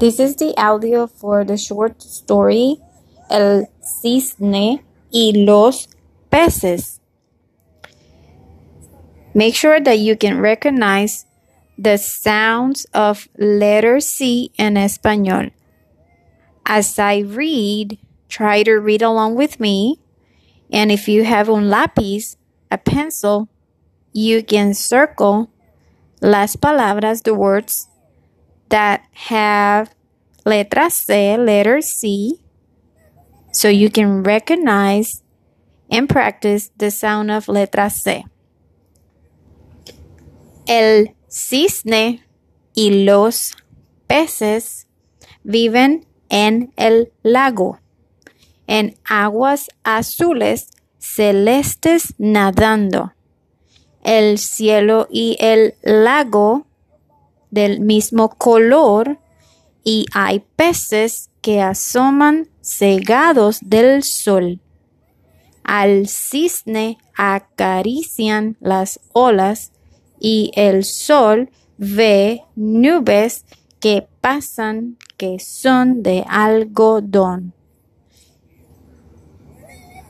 This is the audio for the short story El cisne y los peces. Make sure that you can recognize the sounds of letter C in Espanol. As I read, try to read along with me. And if you have un lápiz, a pencil, you can circle las palabras, the words that have letra C, letter C, so you can recognize and practice the sound of letra C. El cisne y los peces viven en el lago, en aguas azules celestes nadando. El cielo y el lago del mismo color y hay peces que asoman cegados del sol. Al cisne acarician las olas y el sol ve nubes que pasan que son de algodón.